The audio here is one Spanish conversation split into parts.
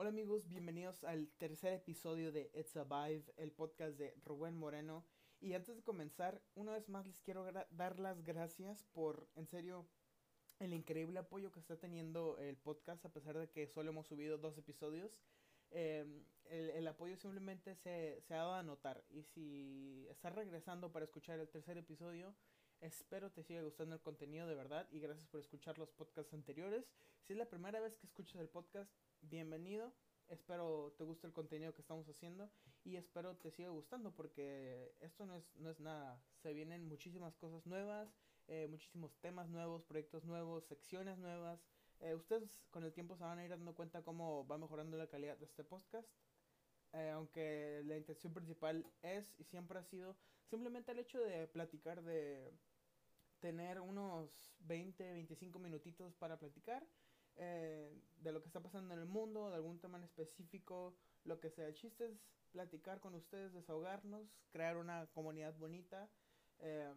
Hola amigos, bienvenidos al tercer episodio de It's a Vibe, el podcast de Rubén Moreno. Y antes de comenzar, una vez más les quiero dar las gracias por, en serio, el increíble apoyo que está teniendo el podcast, a pesar de que solo hemos subido dos episodios. Em, el, apoyo simplemente se, se ha dado a notar. Y si estás regresando para escuchar el tercer episodio, Espero te siga gustando el contenido de verdad y gracias por escuchar los podcasts anteriores. Si es la primera vez que escuchas el podcast, bienvenido. Espero te guste el contenido que estamos haciendo y espero te siga gustando porque esto no es, no es nada. Se vienen muchísimas cosas nuevas, eh, muchísimos temas nuevos, proyectos nuevos, secciones nuevas. Eh, ustedes con el tiempo se van a ir dando cuenta cómo va mejorando la calidad de este podcast. Eh, aunque la intención principal es y siempre ha sido simplemente el hecho de platicar de tener unos 20, 25 minutitos para platicar eh, de lo que está pasando en el mundo, de algún tema en específico, lo que sea. El chiste es platicar con ustedes, desahogarnos, crear una comunidad bonita. Eh,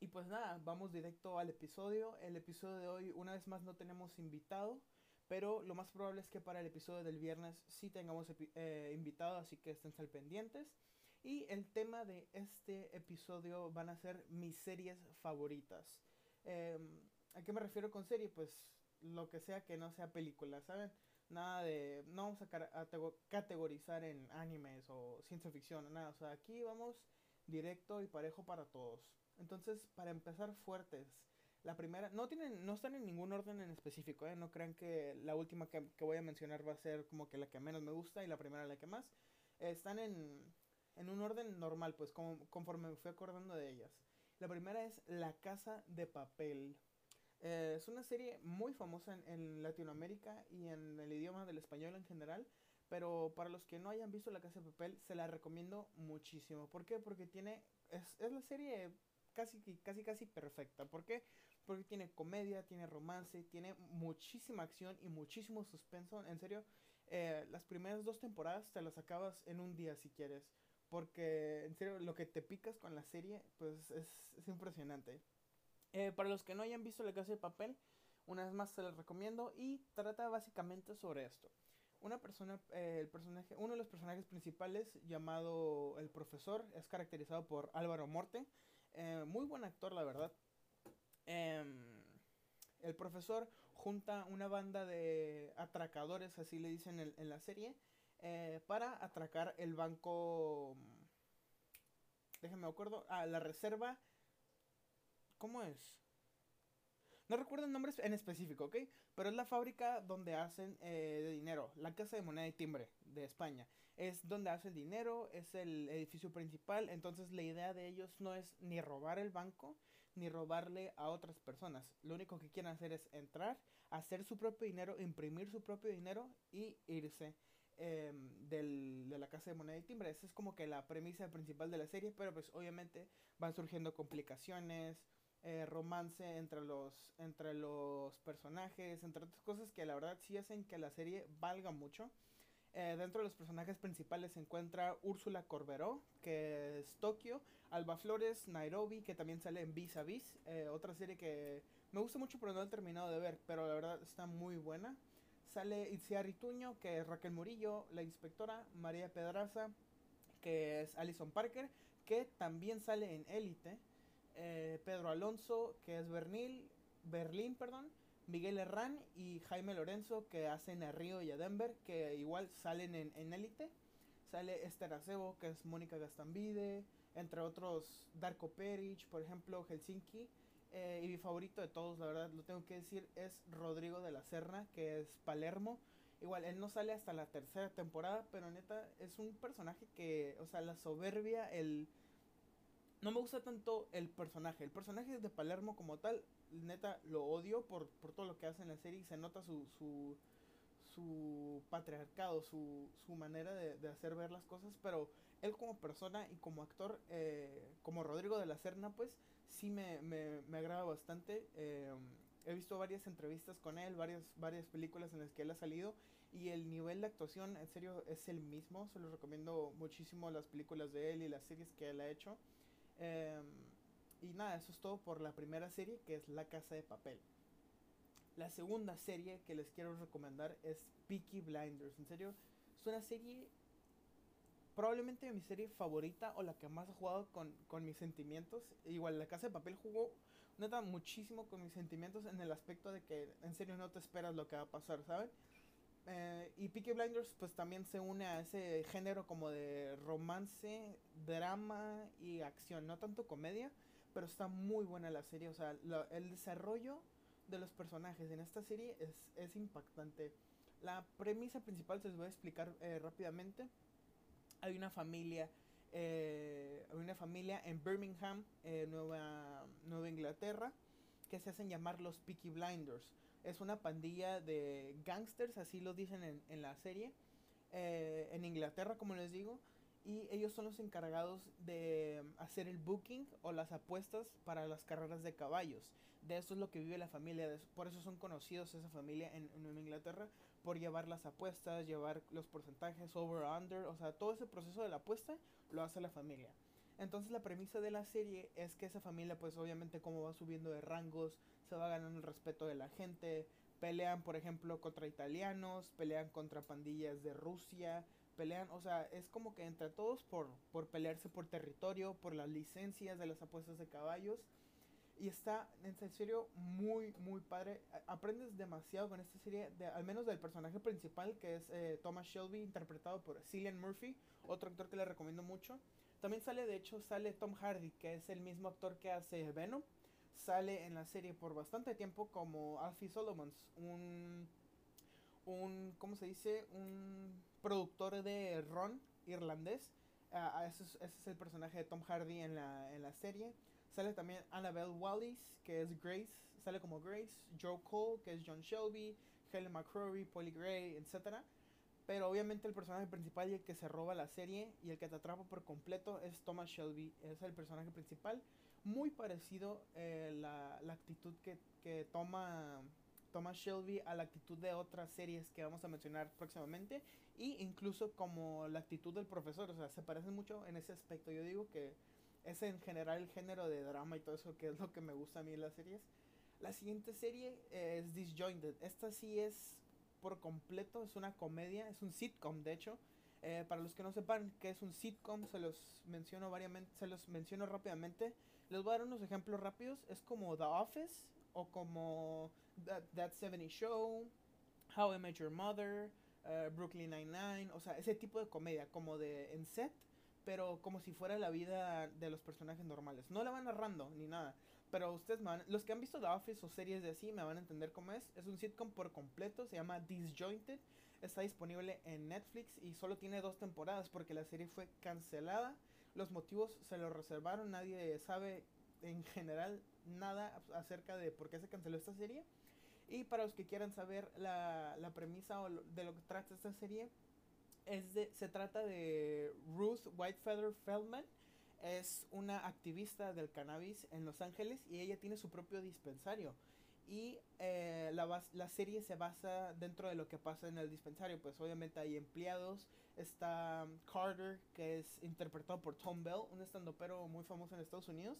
y pues nada, vamos directo al episodio. El episodio de hoy, una vez más, no tenemos invitado. Pero lo más probable es que para el episodio del viernes sí tengamos eh, invitado, así que estén al pendientes. Y el tema de este episodio van a ser mis series favoritas. Em, ¿A qué me refiero con serie? Pues lo que sea que no sea película, ¿saben? Nada de... No vamos a, categorizar en animes o ciencia ficción, nada. O sea, aquí vamos directo y parejo para todos. Entonces, para empezar fuertes, la primera, no tienen, no están en ningún orden en específico, ¿eh? no crean que la última que, voy a mencionar va a ser como que la que menos me gusta y la primera la que más. están en, en un orden normal, pues como, conforme me fui acordando de ellas. La primera es La Casa de Papel. Eh, es una serie muy famosa en, Latinoamérica y en el idioma del español en general. Pero para los que no hayan visto La Casa de Papel, se la recomiendo muchísimo. ¿Por qué? Porque tiene. Es, es la serie casi, casi, casi perfecta. ¿Por qué? Porque tiene comedia, tiene romance, tiene muchísima acción y muchísimo suspenso. En serio, eh, las primeras dos temporadas te las acabas en un día si quieres. Porque, en serio, lo que te picas con la serie, pues es, es impresionante. Eh, para los que no hayan visto La Casa de Papel, una vez más se les recomiendo y trata básicamente sobre esto. Una persona, eh, el personaje, uno de los personajes principales llamado el profesor es caracterizado por Álvaro Morte, eh, muy buen actor la verdad. Em, el profesor junta una banda de atracadores, así le dicen en, en la serie, para atracar el banco, déjenme acuerdo, ah, la reserva ¿Cómo es? No recuerdo el nombre en específico, ¿ok? Pero es la fábrica donde hacen eh, de dinero, la Casa de Moneda y Timbre de España. Es donde hace el dinero, es el edificio principal. Entonces la idea de ellos no es ni robar el banco, ni robarle a otras personas. Lo único que quieren hacer es entrar, hacer su propio dinero, imprimir su propio dinero y irse. Em, del, de la casa de moneda y timbre. Esa es como que la premisa principal de la serie, pero pues obviamente van surgiendo complicaciones, eh, romance entre los, entre los personajes, entre otras cosas que la verdad sí hacen que la serie valga mucho. Eh, dentro de los personajes principales se encuentra Úrsula Corberó, que es Tokio, Alba Flores, Nairobi, que también sale en Vis a Vis, eh, otra serie que me gusta mucho pero no he terminado de ver, pero la verdad está muy buena. Sale Itziar Rituño, que es Raquel Murillo, la inspectora, María Pedraza, que es Alison Parker, que también sale en Élite. Eh, Pedro Alonso, que es Bernil, Berlín, perdón, Miguel Herrán y Jaime Lorenzo, que hacen a Río y a Denver, que igual salen en Élite. Sale Esther Acebo, que es Mónica Gastambide, entre otros Darko Peric, por ejemplo, Helsinki. Eh, y mi favorito de todos, la verdad, lo tengo que decir, es Rodrigo de la Serna, que es Palermo. Igual, él no sale hasta la tercera temporada, pero neta, es un personaje que, o sea, la soberbia, el no me gusta tanto el personaje. El personaje de Palermo como tal, neta, lo odio por, por todo lo que hace en la serie. Se nota su, su, su patriarcado, su, su manera de, hacer ver las cosas. Pero él como persona y como actor, eh, como Rodrigo de la Serna, pues sí me, me, me agrada bastante. Eh, he visto varias entrevistas con él, varias, varias películas en las que él ha salido y el nivel de actuación en serio es el mismo. Se los recomiendo muchísimo las películas de él y las series que él ha hecho. Em, y nada, eso es todo por la primera serie que es La Casa de Papel. La segunda serie que les quiero recomendar es Peaky Blinders. En serio, es una serie probablemente mi serie favorita o la que más he jugado con, con mis sentimientos. Igual La Casa de Papel jugó neta muchísimo con mis sentimientos en el aspecto de que en serio no te esperas lo que va a pasar, ¿saben? Eh, y Peaky Blinders pues también se une a ese género como de romance, drama y acción, no tanto comedia, pero está muy buena la serie, o sea, el desarrollo de los personajes en esta serie es, es impactante. La premisa principal se les voy a explicar eh, rápidamente hay una familia, eh, hay una familia en Birmingham, eh, Nueva, Nueva Inglaterra, que se hacen llamar los Peaky Blinders. Es una pandilla de gangsters, así lo dicen en, en la serie, eh, en Inglaterra, como les digo, y ellos son los encargados de hacer el booking o las apuestas para las carreras de caballos. De eso es lo que vive la familia, por eso son conocidos esa familia en, Inglaterra, por llevar las apuestas, llevar los porcentajes, over, under, o sea, todo ese proceso de la apuesta lo hace la familia. Entonces la premisa de la serie es que esa familia pues obviamente como va subiendo de rangos, se va ganando el respeto de la gente, pelean por ejemplo contra italianos, pelean contra pandillas de Rusia, pelean, o sea, es como que entre todos por, por pelearse por territorio, por las licencias de las apuestas de caballos y está, en serio, muy, muy padre. Aprendes demasiado con esta serie, de, al menos del personaje principal, que es eh, Thomas Shelby, interpretado por Cillian Murphy, otro actor que le recomiendo mucho. También sale, de hecho, sale Tom Hardy, que es el mismo actor que hace Venom. Sale en la serie por bastante tiempo como Alfie Solomons, un, un ¿cómo se dice? Un productor de ron irlandés. Ese, es, ese, es, el personaje de Tom Hardy en la, en la serie. Sale también Annabelle Wallis, que es Grace, sale como Grace, Joe Cole, que es John Shelby, Helen McCrory, Polly Gray, etc. Pero obviamente el personaje principal y el que se roba la serie y el que te atrapa por completo es Thomas Shelby, es el personaje principal. Muy parecido eh, la, la, actitud que, que toma Thomas Shelby a la actitud de otras series que vamos a mencionar próximamente y incluso como la actitud del profesor, o sea, se parecen mucho en ese aspecto. Yo digo que es en general el género de drama y todo eso que es lo que me gusta a mí en las series. La siguiente serie es Disjointed. Esta sí es por completo, es una comedia, es un sitcom de hecho. Eh, para los que no sepan qué es un sitcom, se los menciono variamente, se los menciono rápidamente. Les voy a dar unos ejemplos rápidos. Es como The Office o como That, That 70 Show, How I Met Your Mother, uh, Brooklyn Nine-Nine, o sea, ese tipo de comedia, como de en set pero como si fuera la vida de los personajes normales. No la van narrando ni nada, pero ustedes van, los que han visto The Office o series de así me van a entender cómo es. Es un sitcom por completo, se llama Disjointed, está disponible en Netflix y solo tiene dos temporadas porque la serie fue cancelada. Los motivos se los reservaron, nadie sabe en general nada acerca de por qué se canceló esta serie. Y para los que quieran saber la, la premisa o de lo que trata esta serie, es de, se trata de Ruth Whitefeather Feldman. Es una activista del cannabis en Los Ángeles y ella tiene su propio dispensario. Y eh, la, la serie se basa dentro de lo que pasa en el dispensario. Pues obviamente hay empleados. Está Carter, que es interpretado por Tom Bell, un estandopero muy famoso en Estados Unidos.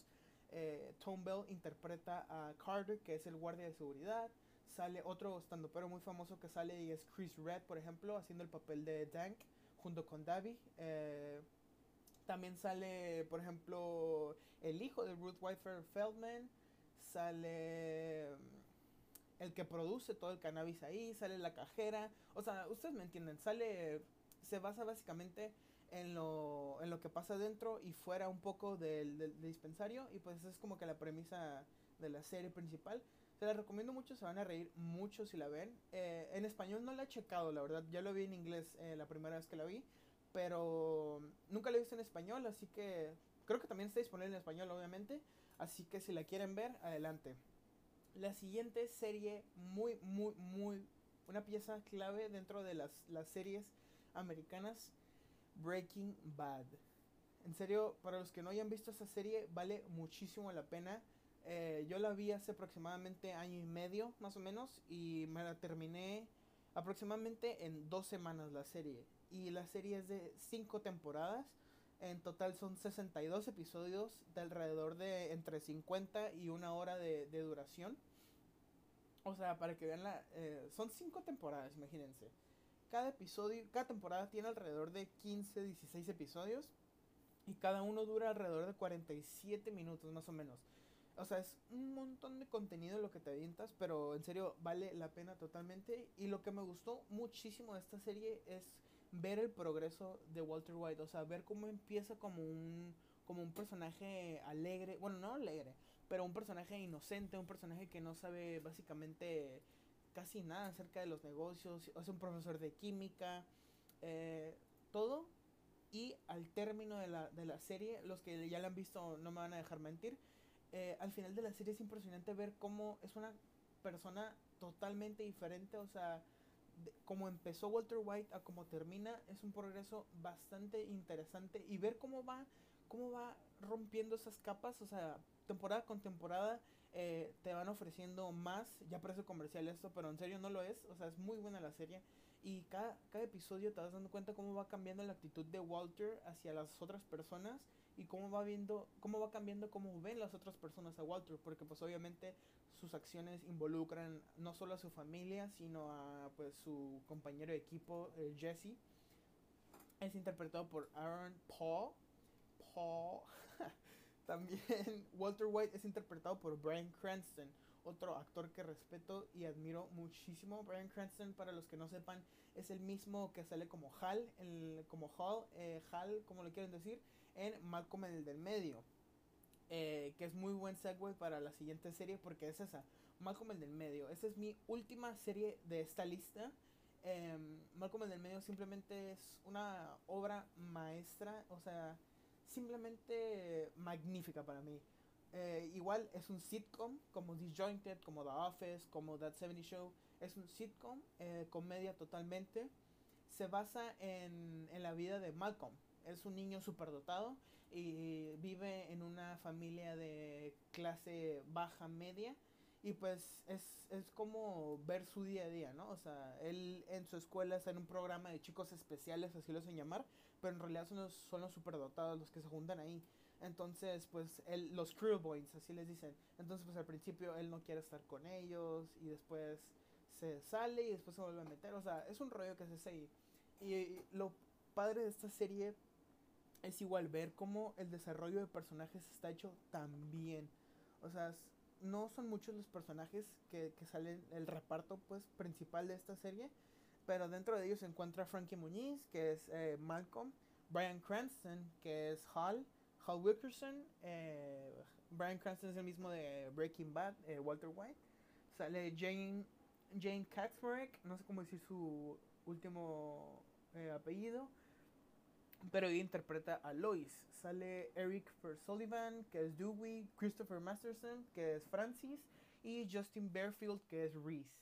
Eh, Tom Bell interpreta a Carter, que es el guardia de seguridad sale otro pero muy famoso que sale y es Chris Red, por ejemplo, haciendo el papel de Dank junto con Davy. Eh, también sale, por ejemplo, el hijo de Ruth Whitefer Feldman. Sale mm, el que produce todo el cannabis ahí. Sale la cajera. O sea, ustedes me entienden. Sale. Se basa básicamente en lo, en lo que pasa dentro y fuera un poco del, del dispensario. Y pues es como que la premisa de la serie principal. Se la recomiendo mucho, se van a reír mucho si la ven. Eh, en español no la he checado, la verdad. Ya lo vi en inglés eh, la primera vez que la vi. Pero nunca la he visto en español, así que creo que también está disponible en español, obviamente. Así que si la quieren ver, adelante. La siguiente serie, muy, muy, muy... Una pieza clave dentro de las, las series americanas, Breaking Bad. En serio, para los que no hayan visto esa serie, vale muchísimo la pena. Eh, yo la vi hace aproximadamente año y medio, más o menos, y me la terminé aproximadamente en dos semanas la serie. Y la serie es de cinco temporadas. En total son 62 episodios de alrededor de entre 50 y una hora de, de duración. O sea, para que vean la... Eh, son cinco temporadas, imagínense. Cada episodio, cada temporada tiene alrededor de 15, 16 episodios. Y cada uno dura alrededor de 47 minutos más o menos. O sea, es un montón de contenido lo que te avientas, pero en serio vale la pena totalmente. Y lo que me gustó muchísimo de esta serie es ver el progreso de Walter White. O sea, ver cómo empieza como un, como un personaje alegre. Bueno, no alegre, pero un personaje inocente, un personaje que no sabe básicamente casi nada acerca de los negocios. Sea, un profesor de química. Eh, todo. Y al término de la, de la serie, los que ya la han visto no me van a dejar mentir eh, al final de la serie es impresionante ver cómo es una persona totalmente diferente, o sea, como empezó Walter White a como termina, es un progreso bastante interesante y ver cómo va, cómo va rompiendo esas capas, o sea, temporada con temporada eh, te van ofreciendo más, ya parece comercial esto, pero en serio no lo es, o sea, es muy buena la serie. Y cada, cada episodio te vas dando cuenta cómo va cambiando la actitud de Walter hacia las otras personas y cómo va viendo, cómo va cambiando cómo ven las otras personas a Walter, porque pues obviamente sus acciones involucran no solo a su familia, sino a pues su compañero de equipo, eh, Jesse. Es interpretado por Aaron Paul. Paul. También Walter White es interpretado por Brian Cranston, otro actor que respeto y admiro muchísimo. Brian Cranston, para los que no sepan, es el mismo que sale como Hal, el, como Hal, eh, Hal, como le quieren decir, en Malcolm el del medio. Eh, que es muy buen segue para la siguiente serie porque es esa, Malcolm el del medio. Esa es mi última serie de esta lista. Eh, Malcolm el del medio simplemente es una obra maestra, o sea, simplemente magnífica para mí. Eh, igual es un sitcom como Disjointed, como The Office, como That 70 Show. Es un sitcom, eh, comedia totalmente. Se basa en, en la vida de Malcolm, es un niño superdotado y vive en una familia de clase baja media y pues es, es como ver su día a día, ¿no? O sea, él en su escuela está en un programa de chicos especiales, así lo hacen llamar, pero en realidad son los, son los superdotados los que se juntan ahí. Entonces, pues, él, los crew boys, así les dicen. Entonces, pues al principio él no quiere estar con ellos y después se sale y después se vuelve a meter. O sea, es un rollo que se hace ahí. Y lo padre de esta serie es igual ver cómo el desarrollo de personajes está hecho tan bien. O sea, no son muchos los personajes que, que salen, el reparto pues principal de esta serie, pero dentro de ellos se encuentra Frankie Muñiz, que es eh, Malcolm, Brian Cranston, que es Hal, Hal Wilkerson, eh, Brian Cranston es el mismo de Breaking Bad, eh, Walter White, sale Jane, Jane Katzmarek, no sé cómo decir su último apellido, pero ella interpreta a Lois. Sale Eric Sullivan, que es Dewey, Christopher Masterson, que es Francis, y Justin Bearfield, que es Reese.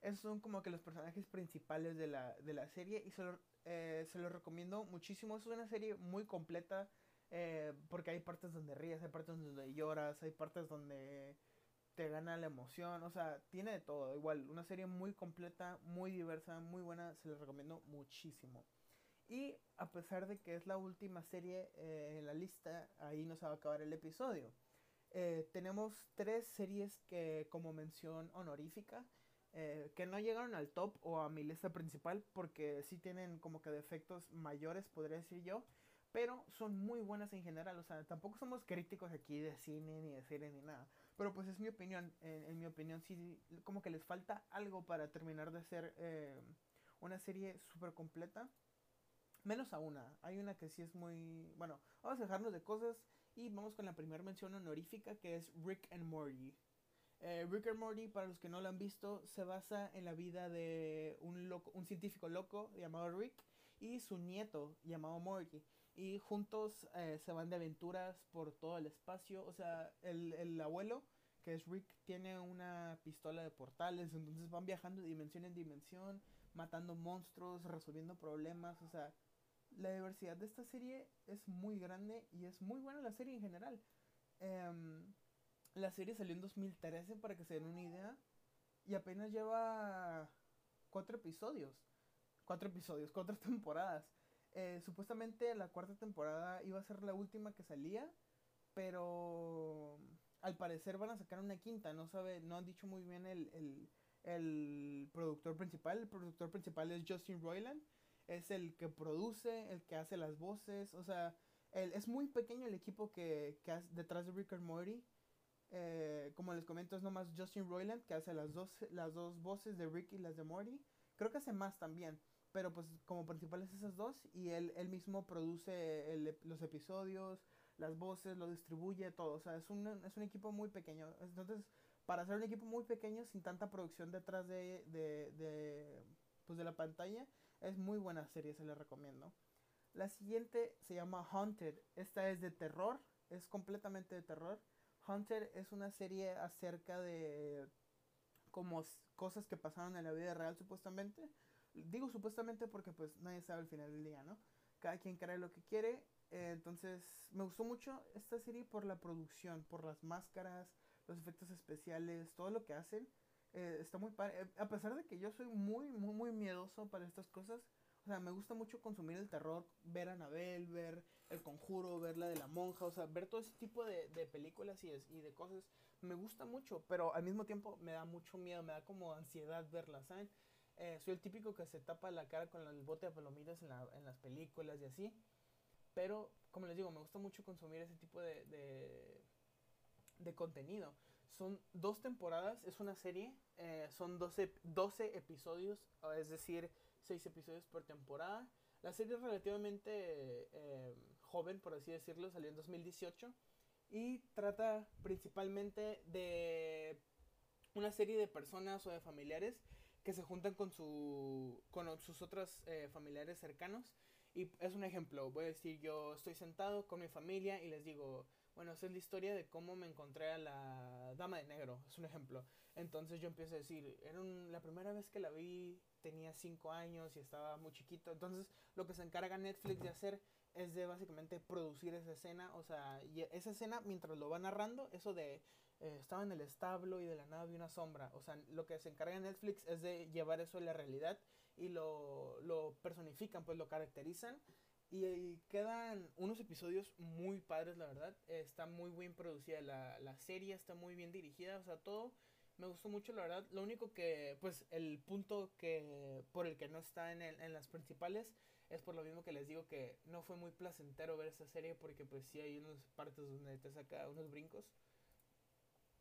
Esos son como que los personajes principales de la, de la serie y se lo, eh, se lo recomiendo muchísimo. Es una serie muy completa eh, porque hay partes donde ríes, hay partes donde lloras, hay partes donde te gana la emoción. O sea, tiene de todo. Igual, una serie muy completa, muy diversa, muy buena. Se los recomiendo muchísimo. Y a pesar de que es la última serie eh, en la lista, ahí no se va a acabar el episodio. Tenemos tres series que como mención honorífica, eh, que no llegaron al top o a mi lista principal porque sí tienen como que defectos mayores, podría decir yo, pero son muy buenas en general, o sea, tampoco somos críticos aquí de cine ni de serie ni nada, pero pues es mi opinión, en, mi opinión sí, como que les falta algo para terminar de ser una serie súper completa Menos a una. Hay una que sí es muy... Bueno, vamos a dejarnos de cosas y vamos con la primera mención honorífica que es Rick and Morty. Eh, Rick and Morty, para los que no lo han visto, se basa en la vida de un, loco, un científico loco llamado Rick y su nieto llamado Morty. Y juntos eh, se van de aventuras por todo el espacio. O sea, el, el abuelo, que es Rick, tiene una pistola de portales. Entonces van viajando de dimensión en dimensión, matando monstruos, resolviendo problemas. O sea, la diversidad de esta serie es muy grande y es muy buena la serie en general. Em, la serie salió en 2013 para que se den una idea y apenas lleva cuatro episodios. Cuatro episodios, cuatro temporadas. Eh, supuestamente la cuarta temporada iba a ser la última que salía, pero al parecer van a sacar una quinta. No sabe, no han dicho muy bien el, el productor principal. El productor principal es Justin Roiland. Es el que produce, el que hace las voces. O sea, el, es muy pequeño el equipo que, que hace detrás de Rick and Morty. Eh, como les comento, es nomás Justin Roiland que hace las dos, las dos voces de Rick y las de Morty. Creo que hace más también. Pero pues como principales esas dos. Y él, él mismo produce los episodios, las voces, lo distribuye, todo. O sea, es un, es un equipo muy pequeño. Entonces, para hacer un equipo muy pequeño, sin tanta producción detrás de, de, de, pues de la pantalla, es muy buena serie, se la recomiendo. La siguiente se llama Haunted. Esta es de terror, es completamente de terror. Haunted es una serie acerca de como cosas que pasaron en la vida real supuestamente. Digo supuestamente porque pues nadie sabe al final del día, ¿no? Cada quien cree lo que quiere. Eh, entonces me gustó mucho esta serie por la producción, por las máscaras, los efectos especiales, todo lo que hacen. Eh, está muy padre. A pesar de que yo soy muy, muy, muy miedoso para estas cosas. O sea, me gusta mucho consumir el terror, ver a Anabel, ver El Conjuro, ver la de la monja, o sea, ver todo ese tipo de, de películas y, y de cosas. Me gusta mucho, pero al mismo tiempo me da mucho miedo, me da como ansiedad verlas, ¿saben? Eh, soy el típico que se tapa la cara con el bote de palomitas en, la, en las películas y así. Pero, como les digo, me gusta mucho consumir ese tipo de, de, de contenido. Son dos temporadas, es una serie, eh, son 12, 12 episodios, es decir, 6 episodios por temporada. La serie es relativamente eh, joven, por así decirlo, salió en 2018 y trata principalmente de una serie de personas o de familiares que se juntan con, su, con sus otros eh, familiares cercanos. Y es un ejemplo, voy a decir, yo estoy sentado con mi familia y les digo, bueno, esa es la historia de cómo me encontré a la dama de negro, es un ejemplo. Entonces yo empiezo a decir, era la primera vez que la vi, tenía 5 años y estaba muy chiquito. Entonces lo que se encarga Netflix de hacer es de básicamente producir esa escena, o sea, y esa escena mientras lo va narrando, eso de eh, estaba en el establo y de la nada vi una sombra, o sea, lo que se encarga Netflix es de llevar eso a la realidad y lo, lo personifican, pues lo caracterizan y, quedan unos episodios muy padres, la verdad. está muy bien producida la, la, serie, está muy bien dirigida, o sea, todo me gustó mucho, la verdad. Lo único que, pues, el punto que por el que no está en, el, en las principales es por lo mismo que les digo que no fue muy placentero ver esta serie porque, pues, sí hay unas partes donde te saca unos brincos.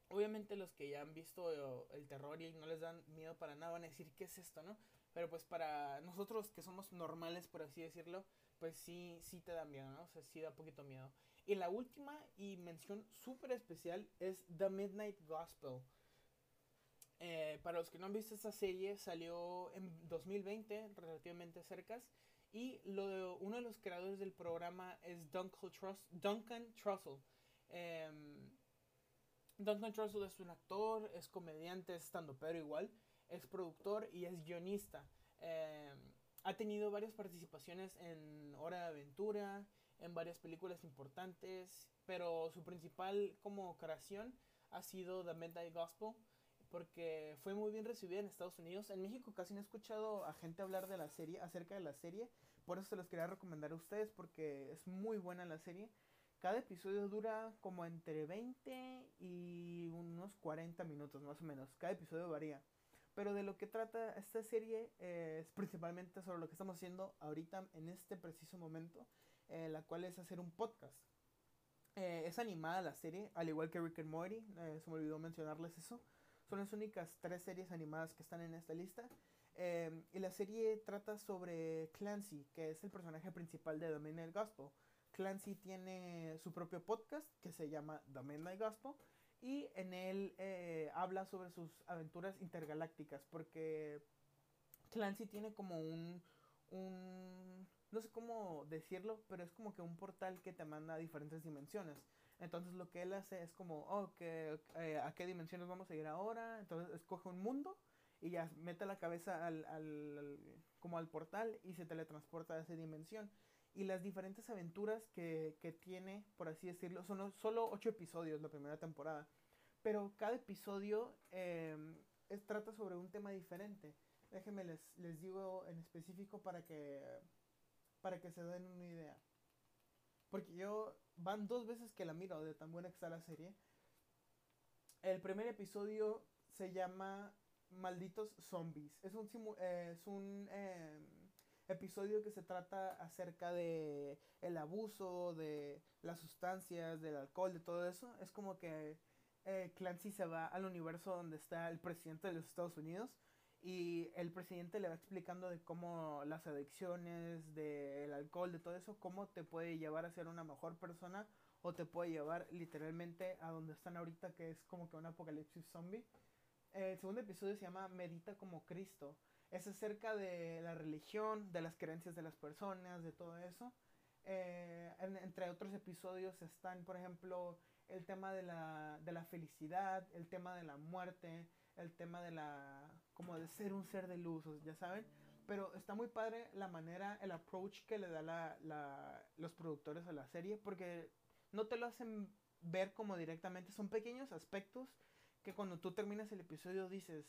Obviamente los que ya han visto el terror y no les dan miedo para nada van a decir, ¿qué es esto, no? Pero pues para nosotros que somos normales, por así decirlo, pues sí, sí te da miedo, ¿no? O sea, sí da poquito miedo. Y la última y mención súper especial es The Midnight Gospel. Eh, para los que no han visto esta serie, salió en 2020, relativamente cerca. Y lo uno de los creadores del programa es Duncan, Trus, Duncan Trussell. Em, Duncan Trussell es un actor, es comediante, es estando pero igual. Es productor y es guionista. Eh, ha tenido varias participaciones en Hora de Aventura, en varias películas importantes, pero su principal como creación ha sido The Midnight Gospel, porque fue muy bien recibida en Estados Unidos. En México casi no he escuchado a gente hablar de la serie, acerca de la serie, por eso se los quería recomendar a ustedes, porque es muy buena la serie. Cada episodio dura como entre 20 y unos 40 minutos más o menos. Cada episodio varía. Pero de lo que trata esta serie es principalmente sobre lo que estamos haciendo ahorita en este preciso momento, eh, la cual es hacer un podcast. Eh, es animada la serie, al igual que Rick and Morty, eh, se me olvidó mencionarles eso. Son las únicas tres series animadas que están en esta lista. y la serie trata sobre Clancy, que es el personaje principal de The Midnight Gospel. Clancy tiene su propio podcast que se llama The Midnight Gospel y en él eh, habla sobre sus aventuras intergalácticas porque Clancy tiene como un, un no sé cómo decirlo, pero es como que un portal que te manda a diferentes dimensiones. Entonces lo que él hace es como, oh, que, eh, ¿a qué dimensiones vamos a ir ahora? Entonces escoge un mundo y ya mete la cabeza al, al, como al portal y se teletransporta a esa dimensión y las diferentes aventuras que, que tiene, por así decirlo, son solo ocho episodios la primera temporada, pero cada episodio eh, es, trata sobre un tema diferente. Déjenme les, les digo en específico para que, para que se den una idea. Porque yo van dos veces que la miro de tan buena que está la serie. El primer episodio se llama malditos zombies. Es un, es un em, episodio que se trata acerca de el abuso, de las sustancias, del alcohol, de todo eso. Es como que eh, Clancy se va al universo donde está el presidente de los Estados Unidos y el presidente le va explicando de cómo las adicciones, del alcohol, de todo eso, cómo te puede llevar a ser una mejor persona o te puede llevar literalmente a donde están ahorita, que es como que un apocalipsis zombie. El segundo episodio se llama Medita como Cristo. Es acerca de la religión, de las creencias de las personas, de todo eso. Eh, entre otros episodios están, por ejemplo, el tema de la, de la felicidad, el tema de la muerte, el tema de la como de ser un ser de luz, ya saben. Pero está muy padre la manera, el approach que le da la, la, los productores a la serie, porque no te lo hacen ver como directamente, son pequeños aspectos que cuando tú terminas el episodio dices,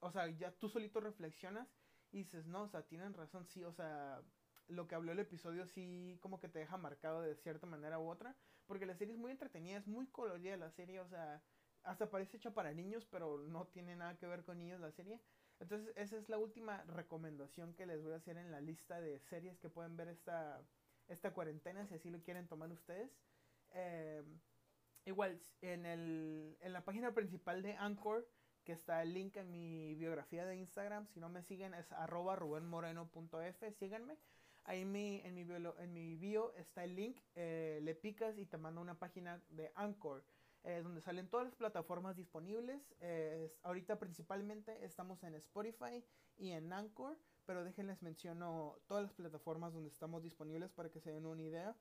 o sea, ya tú solito reflexionas y dices, no, o sea, tienen razón, sí, o sea, lo que habló el episodio sí como que te deja marcado de cierta manera u otra, porque la serie es muy entretenida, es muy colorida la serie, o sea, hasta parece hecha para niños, pero no tiene nada que ver con niños la serie. Entonces, esa es la última recomendación que les voy a hacer en la lista de series que pueden ver esta, esta cuarentena, si así lo quieren tomar ustedes. Eh, igual, en, el, en la página principal de Anchor, que está el link en mi biografía de Instagram, si no me siguen es arroba rubenmoreno.f. Ahí en mi, en mi, bio, en mi bio está el link, eh, le picas y te manda una página de Anchor donde salen todas las plataformas disponibles. Ahorita principalmente estamos en Spotify y en Anchor, pero déjenles menciono todas las plataformas donde estamos disponibles para que se den una idea.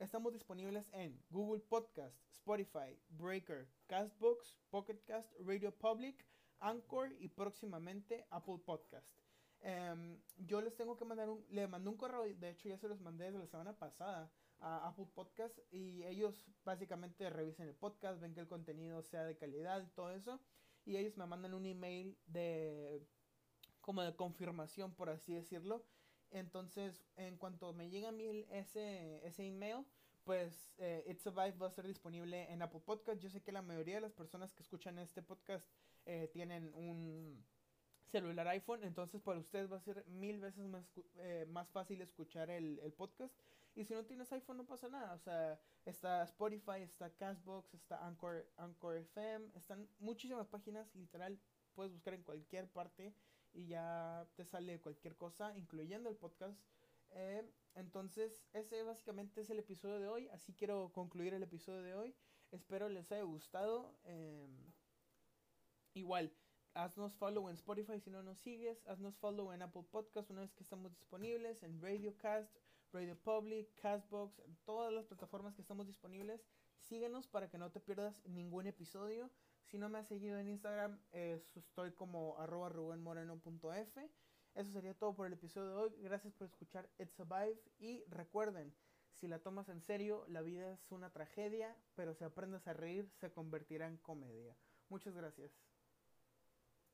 Estamos disponibles en Google Podcast, Spotify, Breaker, Castbox, Pocketcast, Radio Public, Anchor y próximamente Apple Podcast. Em, yo les tengo que mandar un, le mandé un correo, de hecho ya se los mandé desde la semana pasada, a Apple Podcast y ellos básicamente revisen el podcast, ven que el contenido sea de calidad y todo eso y ellos me mandan un email de como de confirmación por así decirlo. Entonces, en cuanto me llega a mí ese, ese email, pues eh, It's a Vibe va a estar disponible en Apple Podcast. Yo sé que la mayoría de las personas que escuchan este podcast eh, tienen un celular iPhone, entonces para ustedes va a ser mil veces más, eh, más fácil escuchar el, el podcast. Y si no tienes iPhone no pasa nada. O sea, está Spotify, está Castbox, está Anchor, Anchor FM. Están muchísimas páginas, literal. Puedes buscar en cualquier parte y ya te sale cualquier cosa, incluyendo el podcast. Eh, entonces, ese básicamente es el episodio de hoy. Así quiero concluir el episodio de hoy. Espero les haya gustado. Em, igual, haznos follow en Spotify si no nos sigues. Haznos follow en Apple Podcast una vez que estamos disponibles. En Radiocast Radio Public, Castbox, todas las plataformas que estamos disponibles. Síguenos para que no te pierdas ningún episodio. Si no me has seguido en Instagram, estoy como arroba rubenmoreno.f. Eso sería todo por el episodio de hoy. Gracias por escuchar It's Survive. Y recuerden, si la tomas en serio, la vida es una tragedia, pero si aprendes a reír, se convertirá en comedia. Muchas gracias.